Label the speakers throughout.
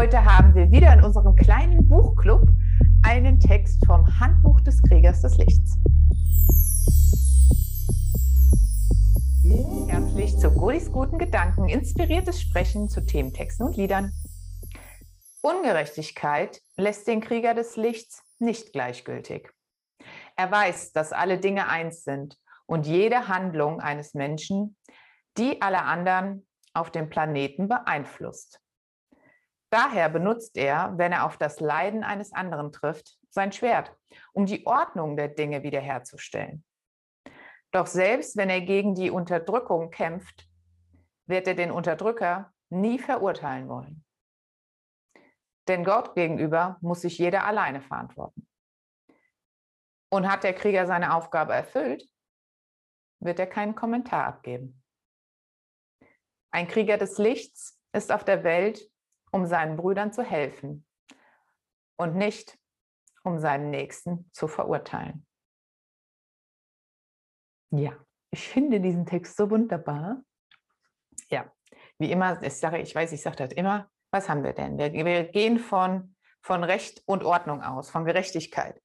Speaker 1: Heute haben wir wieder in unserem kleinen Buchclub einen Text vom Handbuch des Kriegers des Lichts. Herzlich zu Godis guten Gedanken, inspiriertes Sprechen zu Thementexten und Liedern. Ungerechtigkeit lässt den Krieger des Lichts nicht gleichgültig. Er weiß, dass alle Dinge eins sind und jede Handlung eines Menschen die alle anderen auf dem Planeten beeinflusst. Daher benutzt er, wenn er auf das Leiden eines anderen trifft, sein Schwert, um die Ordnung der Dinge wiederherzustellen. Doch selbst wenn er gegen die Unterdrückung kämpft, wird er den Unterdrücker nie verurteilen wollen. Denn Gott gegenüber muss sich jeder alleine verantworten. Und hat der Krieger seine Aufgabe erfüllt, wird er keinen Kommentar abgeben. Ein Krieger des Lichts ist auf der Welt, um seinen Brüdern zu helfen und nicht, um seinen Nächsten zu verurteilen. Ja, ich finde diesen Text so wunderbar. Ja, wie immer, ich, sage, ich weiß, ich sage das immer, was haben wir denn? Wir, wir gehen von, von Recht und Ordnung aus, von Gerechtigkeit.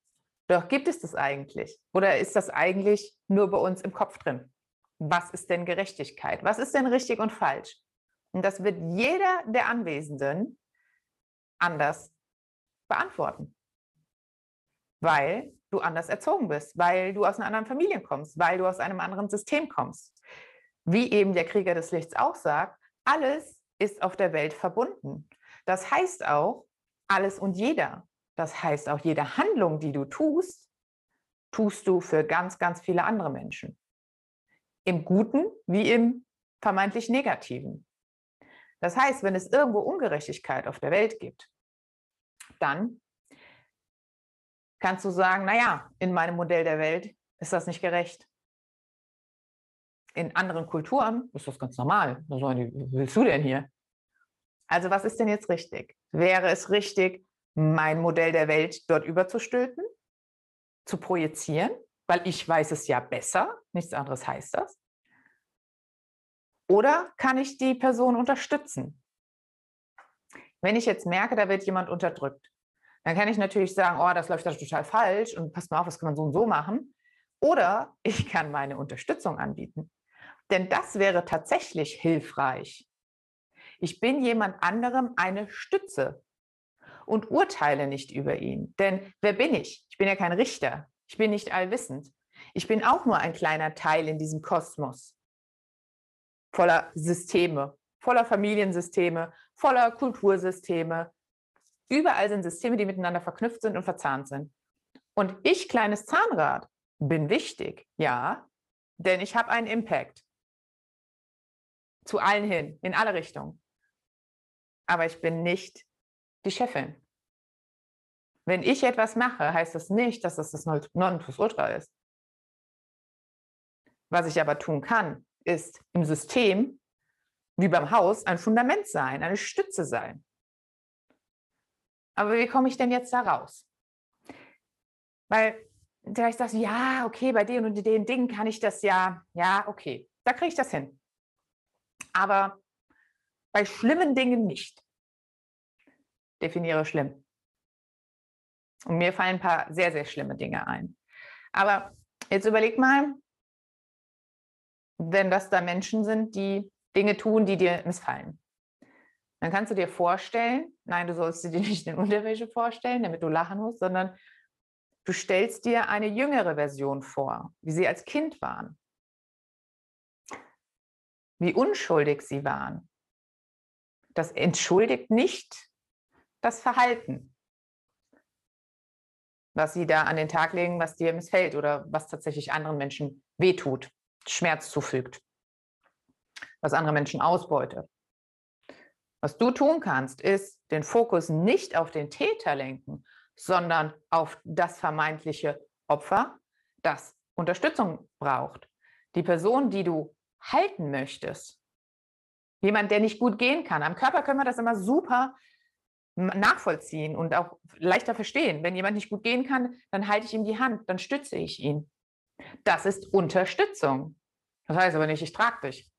Speaker 1: Doch gibt es das eigentlich? Oder ist das eigentlich nur bei uns im Kopf drin? was ist denn Gerechtigkeit? Was ist denn richtig und falsch? Und das wird jeder der Anwesenden anders beantworten, weil du anders erzogen bist, weil du aus einer anderen Familie kommst, weil du aus einem anderen System kommst. Wie eben der Krieger des Lichts auch sagt, alles ist auf der Welt verbunden. Das heißt auch, alles und jeder. Das heißt auch, jede Handlung, die du tust, tust du für ganz, ganz viele andere Menschen im Guten wie im vermeintlich Negativen. Das heißt, wenn es irgendwo Ungerechtigkeit auf der Welt gibt, dann kannst du sagen, naja, in meinem Modell der Welt ist das nicht gerecht. In anderen Kulturen ist das ganz normal. Was willst du denn hier? Also was ist denn jetzt richtig? Wäre es richtig, mein Modell der Welt dort überzustülpen, zu projizieren? weil ich weiß es ja besser, nichts anderes heißt das. Oder kann ich die Person unterstützen? Wenn ich jetzt merke, da wird jemand unterdrückt, dann kann ich natürlich sagen, oh, das läuft da total falsch und pass mal auf, das kann man so und so machen. Oder ich kann meine Unterstützung anbieten. Denn das wäre tatsächlich hilfreich. Ich bin jemand anderem eine Stütze und urteile nicht über ihn. Denn wer bin ich? Ich bin ja kein Richter. Ich bin nicht allwissend. Ich bin auch nur ein kleiner Teil in diesem Kosmos voller Systeme, voller Familiensysteme, voller Kultursysteme. Überall sind Systeme, die miteinander verknüpft sind und verzahnt sind. Und ich, kleines Zahnrad, bin wichtig, ja, denn ich habe einen Impact. Zu allen hin, in alle Richtungen. Aber ich bin nicht die Chefin. Wenn ich etwas mache, heißt das nicht, dass das das Nonplusultra ist. Was ich aber tun kann, ist im System, wie beim Haus, ein Fundament sein, eine Stütze sein. Aber wie komme ich denn jetzt da raus? Weil vielleicht sagst du, ja, okay, bei den und den Dingen kann ich das ja, ja, okay, da kriege ich das hin. Aber bei schlimmen Dingen nicht. Definiere schlimm. Und mir fallen ein paar sehr, sehr schlimme Dinge ein. Aber jetzt überleg mal, wenn das da Menschen sind, die Dinge tun, die dir missfallen. Dann kannst du dir vorstellen, nein, du sollst dir nicht in Unterwäsche vorstellen, damit du lachen musst, sondern du stellst dir eine jüngere Version vor, wie sie als Kind waren, wie unschuldig sie waren. Das entschuldigt nicht das Verhalten was sie da an den Tag legen, was dir missfällt oder was tatsächlich anderen Menschen wehtut, Schmerz zufügt, was andere Menschen ausbeutet. Was du tun kannst, ist den Fokus nicht auf den Täter lenken, sondern auf das vermeintliche Opfer, das Unterstützung braucht. Die Person, die du halten möchtest. Jemand, der nicht gut gehen kann. Am Körper können wir das immer super nachvollziehen und auch leichter verstehen. Wenn jemand nicht gut gehen kann, dann halte ich ihm die Hand, dann stütze ich ihn. Das ist Unterstützung. Das heißt aber nicht, ich trage dich.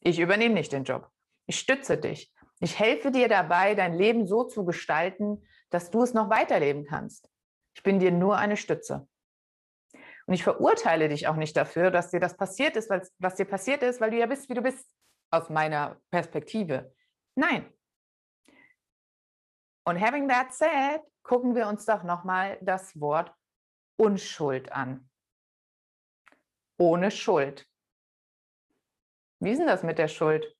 Speaker 1: Ich übernehme nicht den Job. Ich stütze dich. Ich helfe dir dabei, dein Leben so zu gestalten, dass du es noch weiterleben kannst. Ich bin dir nur eine Stütze. Und ich verurteile dich auch nicht dafür, dass dir das passiert ist, was dir passiert ist, weil du ja bist, wie du bist, aus meiner Perspektive. Nein. Und having that said, gucken wir uns doch nochmal das Wort Unschuld an. Ohne Schuld. Wie ist denn das mit der Schuld?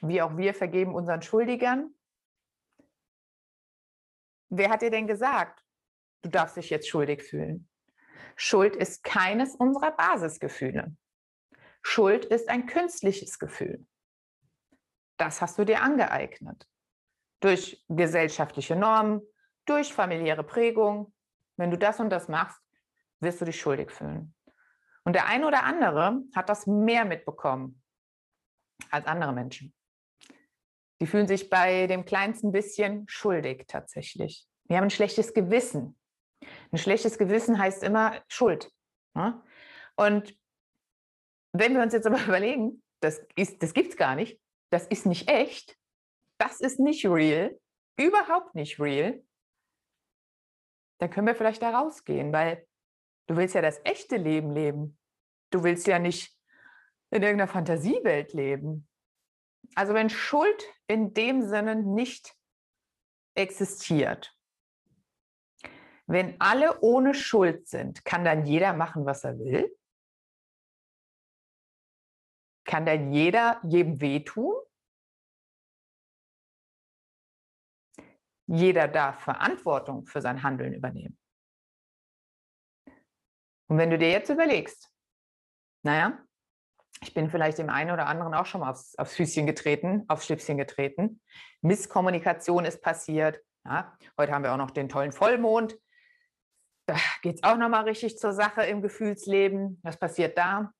Speaker 1: Wie auch wir vergeben unseren Schuldigern. Wer hat dir denn gesagt, du darfst dich jetzt schuldig fühlen? Schuld ist keines unserer Basisgefühle. Schuld ist ein künstliches Gefühl. Das hast du dir angeeignet. Durch gesellschaftliche Normen, durch familiäre Prägung. Wenn du das und das machst, wirst du dich schuldig fühlen. Und der eine oder andere hat das mehr mitbekommen als andere Menschen. Die fühlen sich bei dem kleinsten bisschen schuldig tatsächlich. Die haben ein schlechtes Gewissen. Ein schlechtes Gewissen heißt immer Schuld. Ne? Und wenn wir uns jetzt aber überlegen, das, das gibt es gar nicht, das ist nicht echt, das ist nicht real, überhaupt nicht real, dann können wir vielleicht da rausgehen, weil du willst ja das echte Leben leben. Du willst ja nicht in irgendeiner Fantasiewelt leben. Also wenn Schuld in dem Sinne nicht existiert, wenn alle ohne Schuld sind, kann dann jeder machen, was er will? Kann denn jeder jedem wehtun? Jeder darf Verantwortung für sein Handeln übernehmen. Und wenn du dir jetzt überlegst, naja, ich bin vielleicht dem einen oder anderen auch schon mal aufs, aufs Füßchen getreten, aufs Schlipschen getreten. Misskommunikation ist passiert. Ja, heute haben wir auch noch den tollen Vollmond. Da geht es auch nochmal richtig zur Sache im Gefühlsleben. Was passiert da?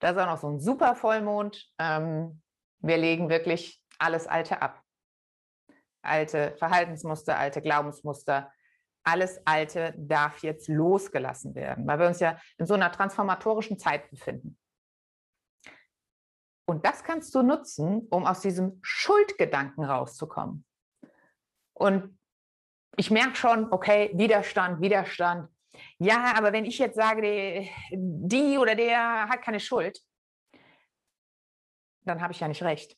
Speaker 1: Da ist auch noch so ein super Vollmond. Ähm, wir legen wirklich alles Alte ab. Alte Verhaltensmuster, alte Glaubensmuster, alles Alte darf jetzt losgelassen werden, weil wir uns ja in so einer transformatorischen Zeit befinden. Und das kannst du nutzen, um aus diesem Schuldgedanken rauszukommen. Und ich merke schon, okay, Widerstand, Widerstand. Ja, aber wenn ich jetzt sage, die oder der hat keine Schuld, dann habe ich ja nicht recht.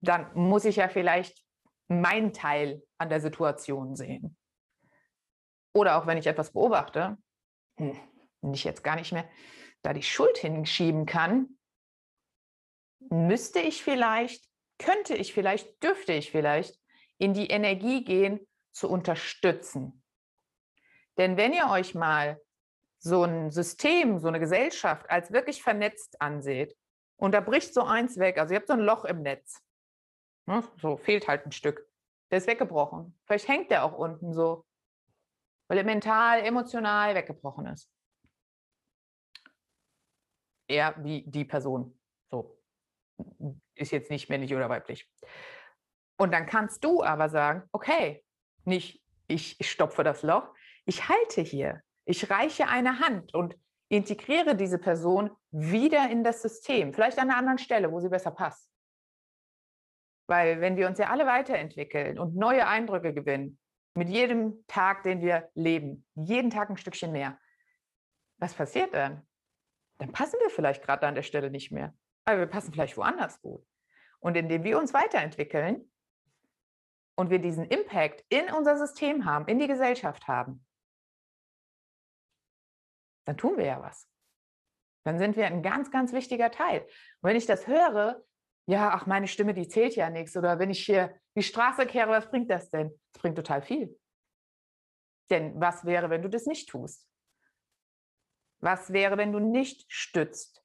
Speaker 1: Dann muss ich ja vielleicht meinen Teil an der Situation sehen. Oder auch wenn ich etwas beobachte, hm, ich jetzt gar nicht mehr da die Schuld hinschieben kann, müsste ich vielleicht, könnte ich vielleicht, dürfte ich vielleicht in die Energie gehen, zu unterstützen. Denn wenn ihr euch mal so ein System, so eine Gesellschaft als wirklich vernetzt anseht und da bricht so eins weg, also ihr habt so ein Loch im Netz, ne, so fehlt halt ein Stück, der ist weggebrochen. Vielleicht hängt der auch unten so, weil er mental, emotional weggebrochen ist. Er wie die Person. So. Ist jetzt nicht männlich oder weiblich. Und dann kannst du aber sagen, okay, nicht ich stopfe das Loch, ich halte hier, ich reiche eine Hand und integriere diese Person wieder in das System, vielleicht an einer anderen Stelle, wo sie besser passt. Weil wenn wir uns ja alle weiterentwickeln und neue Eindrücke gewinnen, mit jedem Tag, den wir leben, jeden Tag ein Stückchen mehr, was passiert dann? Dann passen wir vielleicht gerade an der Stelle nicht mehr, aber wir passen vielleicht woanders gut. Und indem wir uns weiterentwickeln, und wir diesen Impact in unser System haben, in die Gesellschaft haben, dann tun wir ja was. Dann sind wir ein ganz, ganz wichtiger Teil. Und wenn ich das höre, ja, ach, meine Stimme, die zählt ja nichts. Oder wenn ich hier die Straße kehre, was bringt das denn? Das bringt total viel. Denn was wäre, wenn du das nicht tust? Was wäre, wenn du nicht stützt,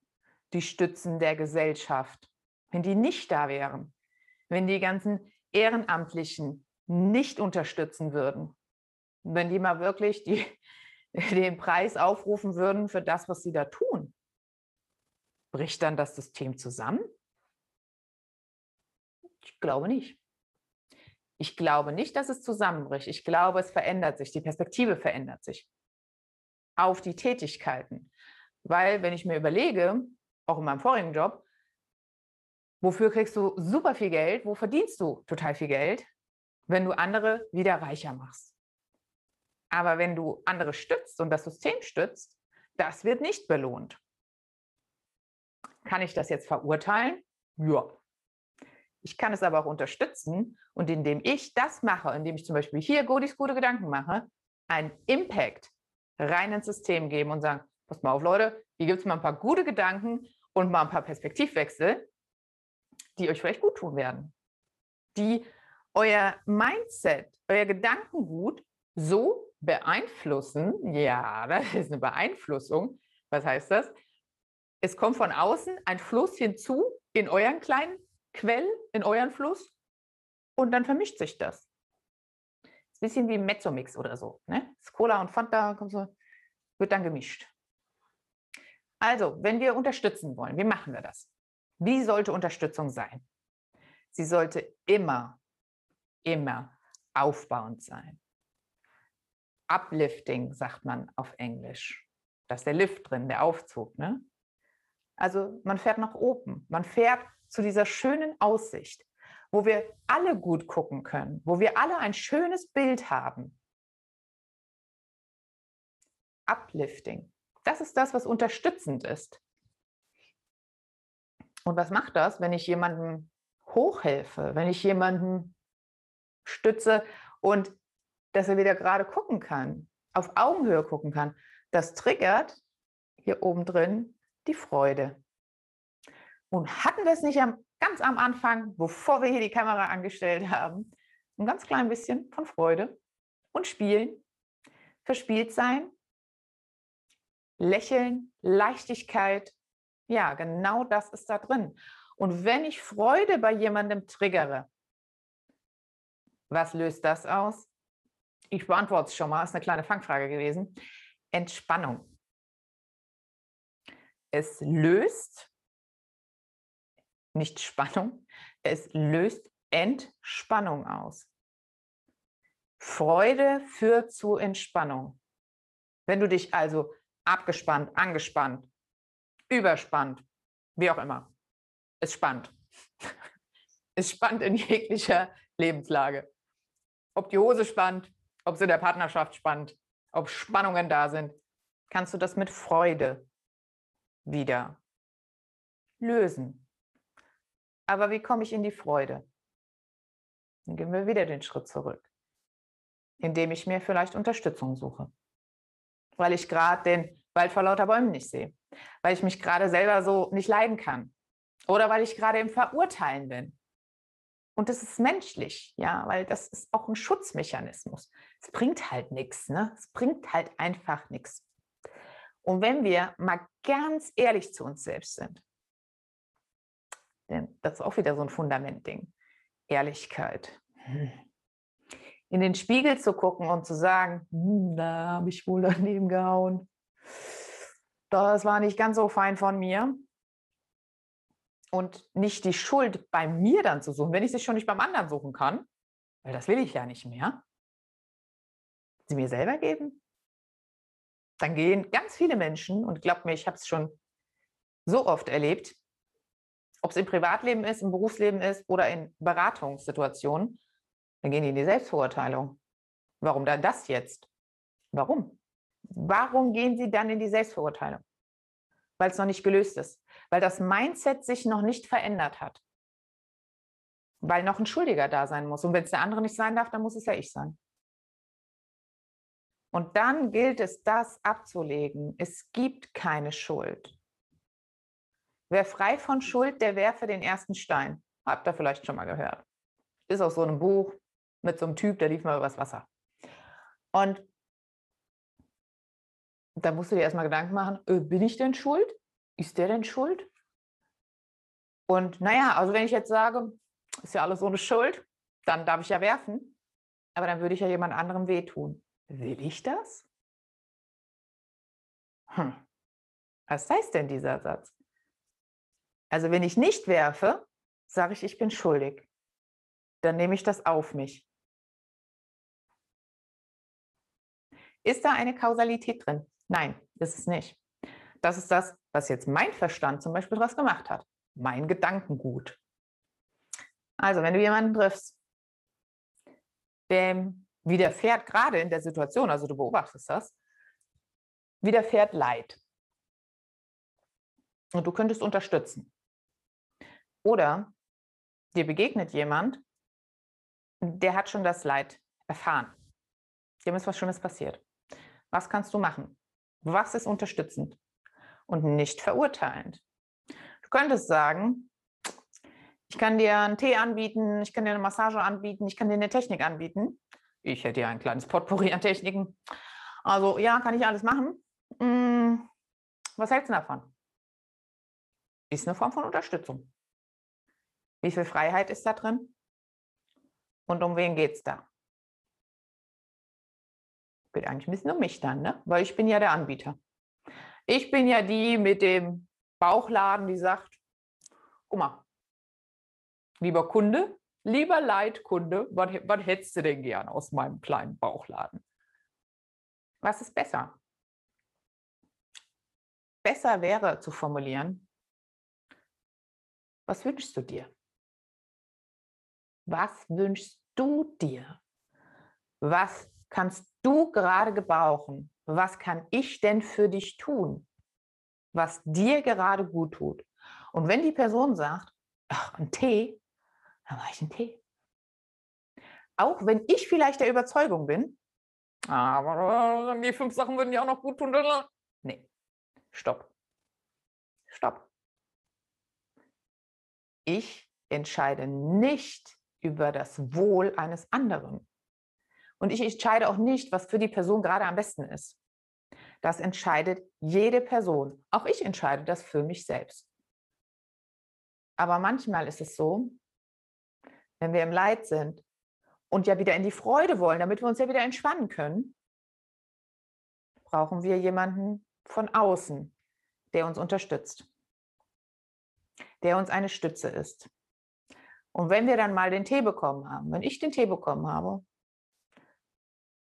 Speaker 1: die Stützen der Gesellschaft, wenn die nicht da wären? Wenn die ganzen Ehrenamtlichen nicht unterstützen würden, wenn die mal wirklich die, den Preis aufrufen würden für das, was sie da tun, bricht dann das System zusammen? Ich glaube nicht. Ich glaube nicht, dass es zusammenbricht. Ich glaube, es verändert sich, die Perspektive verändert sich auf die Tätigkeiten. Weil, wenn ich mir überlege, auch in meinem vorigen Job, Wofür kriegst du super viel Geld? Wo verdienst du total viel Geld? Wenn du andere wieder reicher machst. Aber wenn du andere stützt und das System stützt, das wird nicht belohnt. Kann ich das jetzt verurteilen? Ja. Ich kann es aber auch unterstützen und indem ich das mache, indem ich zum Beispiel hier Godis gute Gedanken mache, einen Impact rein ins System geben und sagen, pass mal auf Leute, hier gibt es mal ein paar gute Gedanken und mal ein paar Perspektivwechsel, die euch vielleicht gut tun werden, die euer Mindset, euer Gedankengut so beeinflussen, ja, das ist eine Beeinflussung. Was heißt das? Es kommt von außen ein Fluss hinzu in euren kleinen Quell, in euren Fluss und dann vermischt sich das. ist ein bisschen wie Mezzomix oder so. Ne? Cola und Fanta so, wird dann gemischt. Also, wenn wir unterstützen wollen, wie machen wir das? Wie sollte Unterstützung sein? Sie sollte immer, immer aufbauend sein. Uplifting sagt man auf Englisch. Da ist der Lift drin, der Aufzug. Ne? Also man fährt nach oben. Man fährt zu dieser schönen Aussicht, wo wir alle gut gucken können, wo wir alle ein schönes Bild haben. Uplifting. Das ist das, was unterstützend ist. Und was macht das, wenn ich jemandem hochhelfe, wenn ich jemanden stütze und dass er wieder gerade gucken kann, auf Augenhöhe gucken kann? Das triggert hier oben drin die Freude. Und hatten wir es nicht am, ganz am Anfang, bevor wir hier die Kamera angestellt haben, ein ganz klein bisschen von Freude und Spielen, verspielt sein, Lächeln, Leichtigkeit, ja, genau das ist da drin. Und wenn ich Freude bei jemandem triggere, was löst das aus? Ich beantworte es schon mal, ist eine kleine Fangfrage gewesen. Entspannung. Es löst nicht Spannung, es löst Entspannung aus. Freude führt zu Entspannung. Wenn du dich also abgespannt, angespannt, überspannt, wie auch immer. Es spannt. Es spannt in jeglicher Lebenslage. Ob die Hose spannt, ob es in der Partnerschaft spannt, ob Spannungen da sind, kannst du das mit Freude wieder lösen. Aber wie komme ich in die Freude? Dann gehen wir wieder den Schritt zurück, indem ich mir vielleicht Unterstützung suche, weil ich gerade den Wald vor lauter Bäumen nicht sehe, weil ich mich gerade selber so nicht leiden kann oder weil ich gerade im Verurteilen bin. Und das ist menschlich, ja, weil das ist auch ein Schutzmechanismus. Es bringt halt nichts, ne? Es bringt halt einfach nichts. Und wenn wir mal ganz ehrlich zu uns selbst sind, das ist auch wieder so ein Fundamentding, Ehrlichkeit. Hm. In den Spiegel zu gucken und zu sagen, hm, da habe ich wohl daneben gehauen das war nicht ganz so fein von mir. Und nicht die Schuld bei mir dann zu suchen, wenn ich sie schon nicht beim anderen suchen kann, weil das will ich ja nicht mehr, sie mir selber geben. Dann gehen ganz viele Menschen, und glaubt mir, ich habe es schon so oft erlebt, ob es im Privatleben ist, im Berufsleben ist oder in Beratungssituationen, dann gehen die in die Selbstverurteilung. Warum dann das jetzt? Warum? Warum gehen Sie dann in die Selbstverurteilung? Weil es noch nicht gelöst ist, weil das Mindset sich noch nicht verändert hat, weil noch ein Schuldiger da sein muss. Und wenn es der andere nicht sein darf, dann muss es ja ich sein. Und dann gilt es, das abzulegen. Es gibt keine Schuld. Wer frei von Schuld, der werfe den ersten Stein. Habt ihr vielleicht schon mal gehört. Ist aus so einem Buch mit so einem Typ, der lief mal übers Wasser. Und da musst du dir erstmal Gedanken machen, äh, bin ich denn schuld? Ist der denn schuld? Und naja, also wenn ich jetzt sage, ist ja alles ohne Schuld, dann darf ich ja werfen, aber dann würde ich ja jemand anderem wehtun. Will ich das? Hm. Was heißt denn dieser Satz? Also wenn ich nicht werfe, sage ich, ich bin schuldig. Dann nehme ich das auf mich. Ist da eine Kausalität drin? Nein, ist es nicht. Das ist das, was jetzt mein Verstand zum Beispiel daraus gemacht hat. Mein Gedankengut. Also, wenn du jemanden triffst, dem widerfährt gerade in der Situation, also du beobachtest das, widerfährt Leid. Und du könntest unterstützen. Oder dir begegnet jemand, der hat schon das Leid erfahren. Dem ist was Schlimmes passiert. Was kannst du machen? Was ist unterstützend und nicht verurteilend? Du könntest sagen, ich kann dir einen Tee anbieten, ich kann dir eine Massage anbieten, ich kann dir eine Technik anbieten. Ich hätte ja ein kleines Potpourri an Techniken. Also ja, kann ich alles machen. Hm, was hältst du davon? Ist eine Form von Unterstützung. Wie viel Freiheit ist da drin? Und um wen geht es da? Geht eigentlich ein bisschen um mich dann, ne? weil ich bin ja der Anbieter. Ich bin ja die mit dem Bauchladen, die sagt, guck mal, lieber Kunde, lieber Leitkunde, was, was hättest du denn gern aus meinem kleinen Bauchladen? Was ist besser? Besser wäre zu formulieren, was wünschst du dir? Was wünschst du dir? Was kannst du gerade gebrauchen? Was kann ich denn für dich tun, was dir gerade gut tut? Und wenn die Person sagt, ach, ein Tee, dann mache ich einen Tee. Auch wenn ich vielleicht der Überzeugung bin, aber die fünf Sachen würden dir auch noch gut tun. Nee, stopp. Stopp. Ich entscheide nicht über das Wohl eines anderen. Und ich entscheide auch nicht, was für die Person gerade am besten ist. Das entscheidet jede Person. Auch ich entscheide das für mich selbst. Aber manchmal ist es so, wenn wir im Leid sind und ja wieder in die Freude wollen, damit wir uns ja wieder entspannen können, brauchen wir jemanden von außen, der uns unterstützt, der uns eine Stütze ist. Und wenn wir dann mal den Tee bekommen haben, wenn ich den Tee bekommen habe,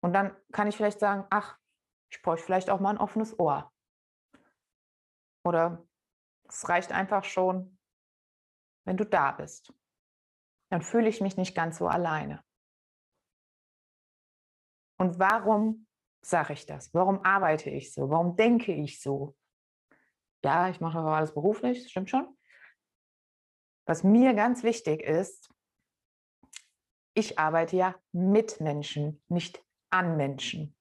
Speaker 1: und dann kann ich vielleicht sagen, ach, ich bräuchte vielleicht auch mal ein offenes Ohr. Oder es reicht einfach schon, wenn du da bist. Dann fühle ich mich nicht ganz so alleine. Und warum sage ich das? Warum arbeite ich so? Warum denke ich so? Ja, ich mache alles beruflich, stimmt schon. Was mir ganz wichtig ist, ich arbeite ja mit Menschen, nicht an Menschen.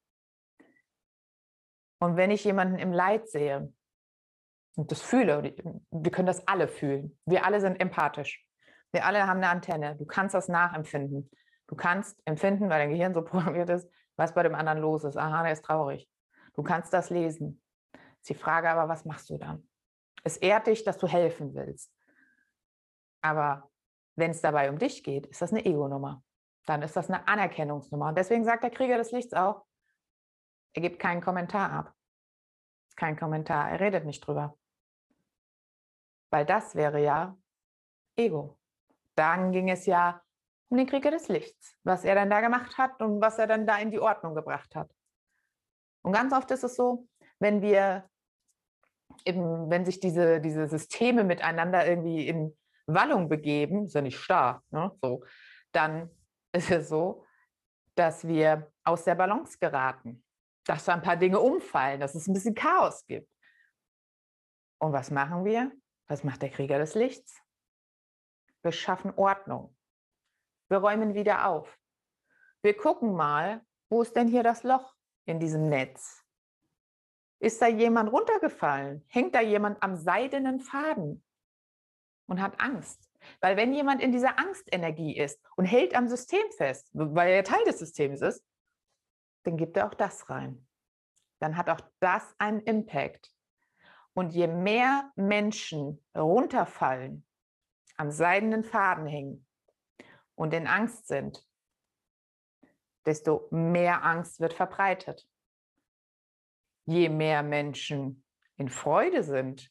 Speaker 1: Und wenn ich jemanden im Leid sehe und das fühle, wir können das alle fühlen, wir alle sind empathisch, wir alle haben eine Antenne, du kannst das nachempfinden. Du kannst empfinden, weil dein Gehirn so programmiert ist, was bei dem anderen los ist. Aha, der ist traurig. Du kannst das lesen. Ist die Frage aber, was machst du dann? Es ehrt dich, dass du helfen willst. Aber wenn es dabei um dich geht, ist das eine Ego-Nummer. Dann ist das eine Anerkennungsnummer. Und deswegen sagt der Krieger des Lichts auch, er gibt keinen Kommentar ab. Kein Kommentar, er redet nicht drüber. Weil das wäre ja Ego. Dann ging es ja um den Krieger des Lichts, was er dann da gemacht hat und was er dann da in die Ordnung gebracht hat. Und ganz oft ist es so, wenn wir eben, wenn sich diese, diese Systeme miteinander irgendwie in Wallung begeben, ist ja nicht starr, ne? so, dann ist es so, dass wir aus der Balance geraten, dass da ein paar Dinge umfallen, dass es ein bisschen Chaos gibt. Und was machen wir? Was macht der Krieger des Lichts? Wir schaffen Ordnung. Wir räumen wieder auf. Wir gucken mal, wo ist denn hier das Loch in diesem Netz? Ist da jemand runtergefallen? Hängt da jemand am seidenen Faden und hat Angst? Weil wenn jemand in dieser Angstenergie ist und hält am System fest, weil er Teil des Systems ist, dann gibt er auch das rein. Dann hat auch das einen Impact. Und je mehr Menschen runterfallen, am seidenen Faden hängen und in Angst sind, desto mehr Angst wird verbreitet. Je mehr Menschen in Freude sind,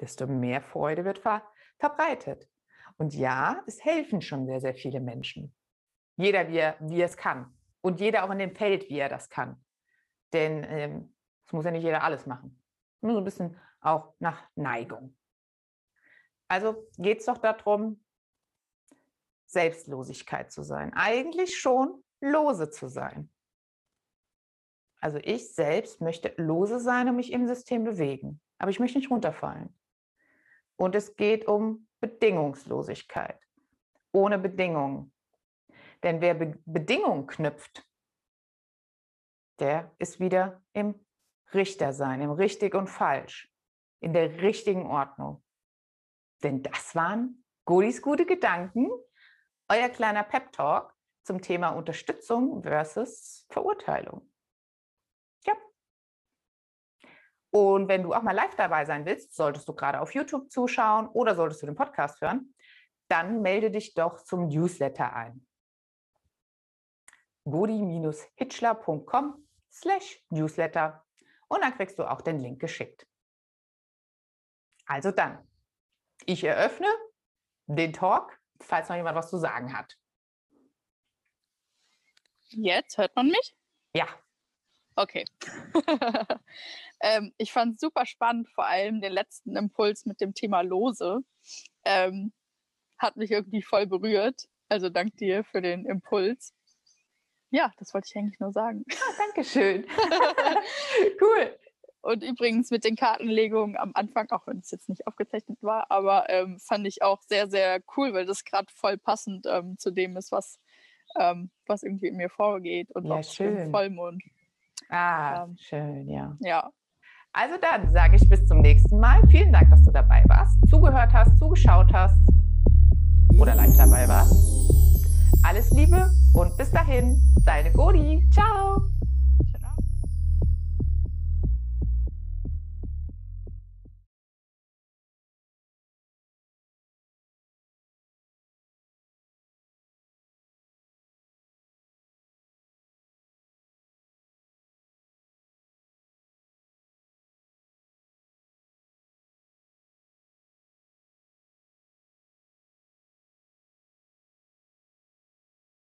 Speaker 1: desto mehr Freude wird ver verbreitet. Und ja, es helfen schon sehr, sehr viele Menschen. Jeder, wie er, wie er es kann. Und jeder auch in dem Feld, wie er das kann. Denn ähm, es muss ja nicht jeder alles machen. Nur so ein bisschen auch nach Neigung. Also geht es doch darum, Selbstlosigkeit zu sein. Eigentlich schon lose zu sein. Also ich selbst möchte lose sein und mich im System bewegen. Aber ich möchte nicht runterfallen. Und es geht um Bedingungslosigkeit. Ohne Bedingungen. Denn wer Be Bedingungen knüpft, der ist wieder im Richtersein, im richtig und falsch, in der richtigen Ordnung. Denn das waren Godis gute Gedanken, euer kleiner Pep Talk zum Thema Unterstützung versus Verurteilung. Ja. Und wenn du auch mal live dabei sein willst, solltest du gerade auf YouTube zuschauen oder solltest du den Podcast hören, dann melde dich doch zum Newsletter ein. godi-hitchler.com slash Newsletter und dann kriegst du auch den Link geschickt. Also dann, ich eröffne den Talk, falls noch jemand was zu sagen hat.
Speaker 2: Jetzt hört man mich?
Speaker 1: Ja.
Speaker 2: Okay. ähm, ich fand es super spannend, vor allem den letzten Impuls mit dem Thema Lose. Ähm, hat mich irgendwie voll berührt. Also dank dir für den Impuls. Ja, das wollte ich eigentlich nur sagen.
Speaker 1: Ah, Dankeschön. cool.
Speaker 2: Und übrigens mit den Kartenlegungen am Anfang, auch wenn es jetzt nicht aufgezeichnet war, aber ähm, fand ich auch sehr, sehr cool, weil das gerade voll passend ähm, zu dem ist, was, ähm, was irgendwie in mir vorgeht und
Speaker 1: Ja,
Speaker 2: auch
Speaker 1: schön.
Speaker 2: Vollmond.
Speaker 1: Ah,
Speaker 2: Ähm,
Speaker 1: schön, ja.
Speaker 2: Ja,
Speaker 1: Also dann sage ich bis zum nächsten Mal. Vielen Dank, dass du dabei warst, zugehört hast, zugeschaut hast oder live dabei warst. Alles Liebe und bis dahin, deine Godi. Ciao.